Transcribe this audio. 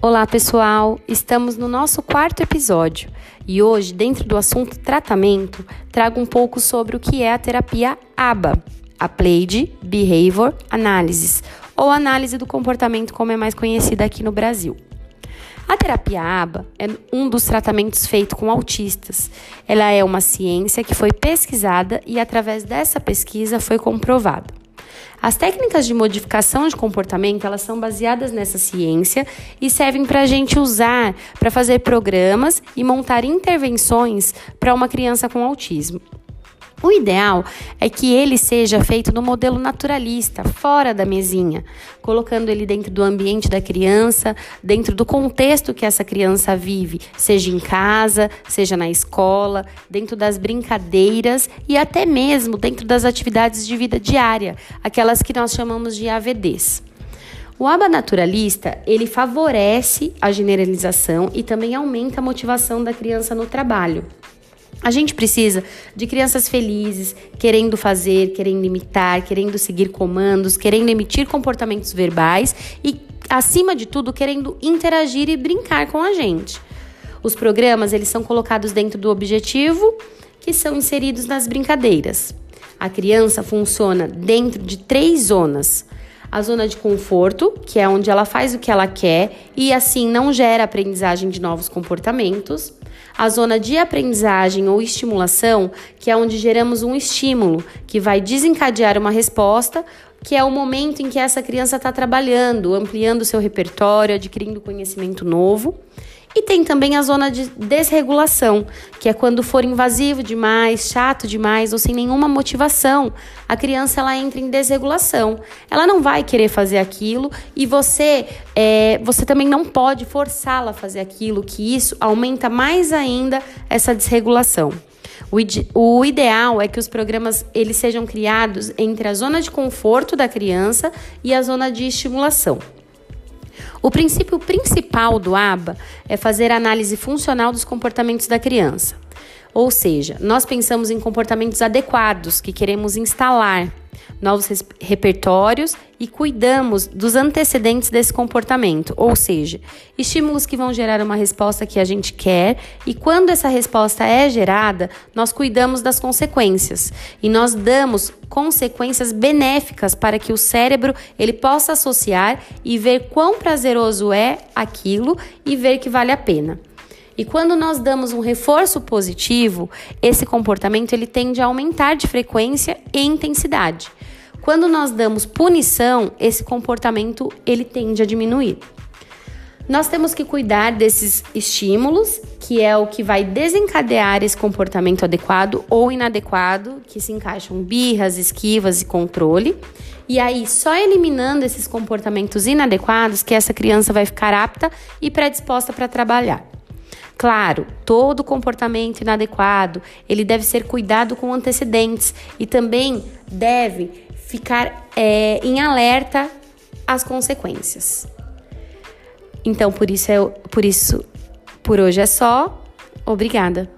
Olá, pessoal! Estamos no nosso quarto episódio e hoje, dentro do assunto tratamento, trago um pouco sobre o que é a terapia ABA, Applied Behavior Analysis, ou análise do comportamento, como é mais conhecida aqui no Brasil. A terapia ABA é um dos tratamentos feitos com autistas. Ela é uma ciência que foi pesquisada e, através dessa pesquisa, foi comprovada. As técnicas de modificação de comportamento, elas são baseadas nessa ciência e servem para a gente usar para fazer programas e montar intervenções para uma criança com autismo. O ideal é que ele seja feito no modelo naturalista, fora da mesinha, colocando ele dentro do ambiente da criança, dentro do contexto que essa criança vive, seja em casa, seja na escola, dentro das brincadeiras e até mesmo dentro das atividades de vida diária, aquelas que nós chamamos de AVDs. O aba naturalista, ele favorece a generalização e também aumenta a motivação da criança no trabalho. A gente precisa de crianças felizes, querendo fazer, querendo imitar, querendo seguir comandos, querendo emitir comportamentos verbais e, acima de tudo, querendo interagir e brincar com a gente. Os programas eles são colocados dentro do objetivo, que são inseridos nas brincadeiras. A criança funciona dentro de três zonas: a zona de conforto, que é onde ela faz o que ela quer e assim não gera aprendizagem de novos comportamentos. A zona de aprendizagem ou estimulação, que é onde geramos um estímulo que vai desencadear uma resposta, que é o momento em que essa criança está trabalhando, ampliando seu repertório, adquirindo conhecimento novo. E tem também a zona de desregulação, que é quando for invasivo demais, chato demais ou sem nenhuma motivação, a criança ela entra em desregulação. Ela não vai querer fazer aquilo e você, é, você também não pode forçá-la a fazer aquilo, que isso aumenta mais ainda essa desregulação. O, ide o ideal é que os programas eles sejam criados entre a zona de conforto da criança e a zona de estimulação. O princípio principal do ABA é fazer análise funcional dos comportamentos da criança. Ou seja, nós pensamos em comportamentos adequados que queremos instalar novos repertórios e cuidamos dos antecedentes desse comportamento, ou seja, estímulos que vão gerar uma resposta que a gente quer e quando essa resposta é gerada, nós cuidamos das consequências e nós damos consequências benéficas para que o cérebro ele possa associar e ver quão prazeroso é aquilo e ver que vale a pena. E quando nós damos um reforço positivo, esse comportamento ele tende a aumentar de frequência e intensidade. Quando nós damos punição, esse comportamento ele tende a diminuir. Nós temos que cuidar desses estímulos, que é o que vai desencadear esse comportamento adequado ou inadequado, que se encaixam birras, esquivas e controle. E aí, só eliminando esses comportamentos inadequados, que essa criança vai ficar apta e predisposta para trabalhar. Claro, todo comportamento inadequado, ele deve ser cuidado com antecedentes e também deve ficar é, em alerta às consequências. Então, por isso, é, por isso, por hoje é só. Obrigada.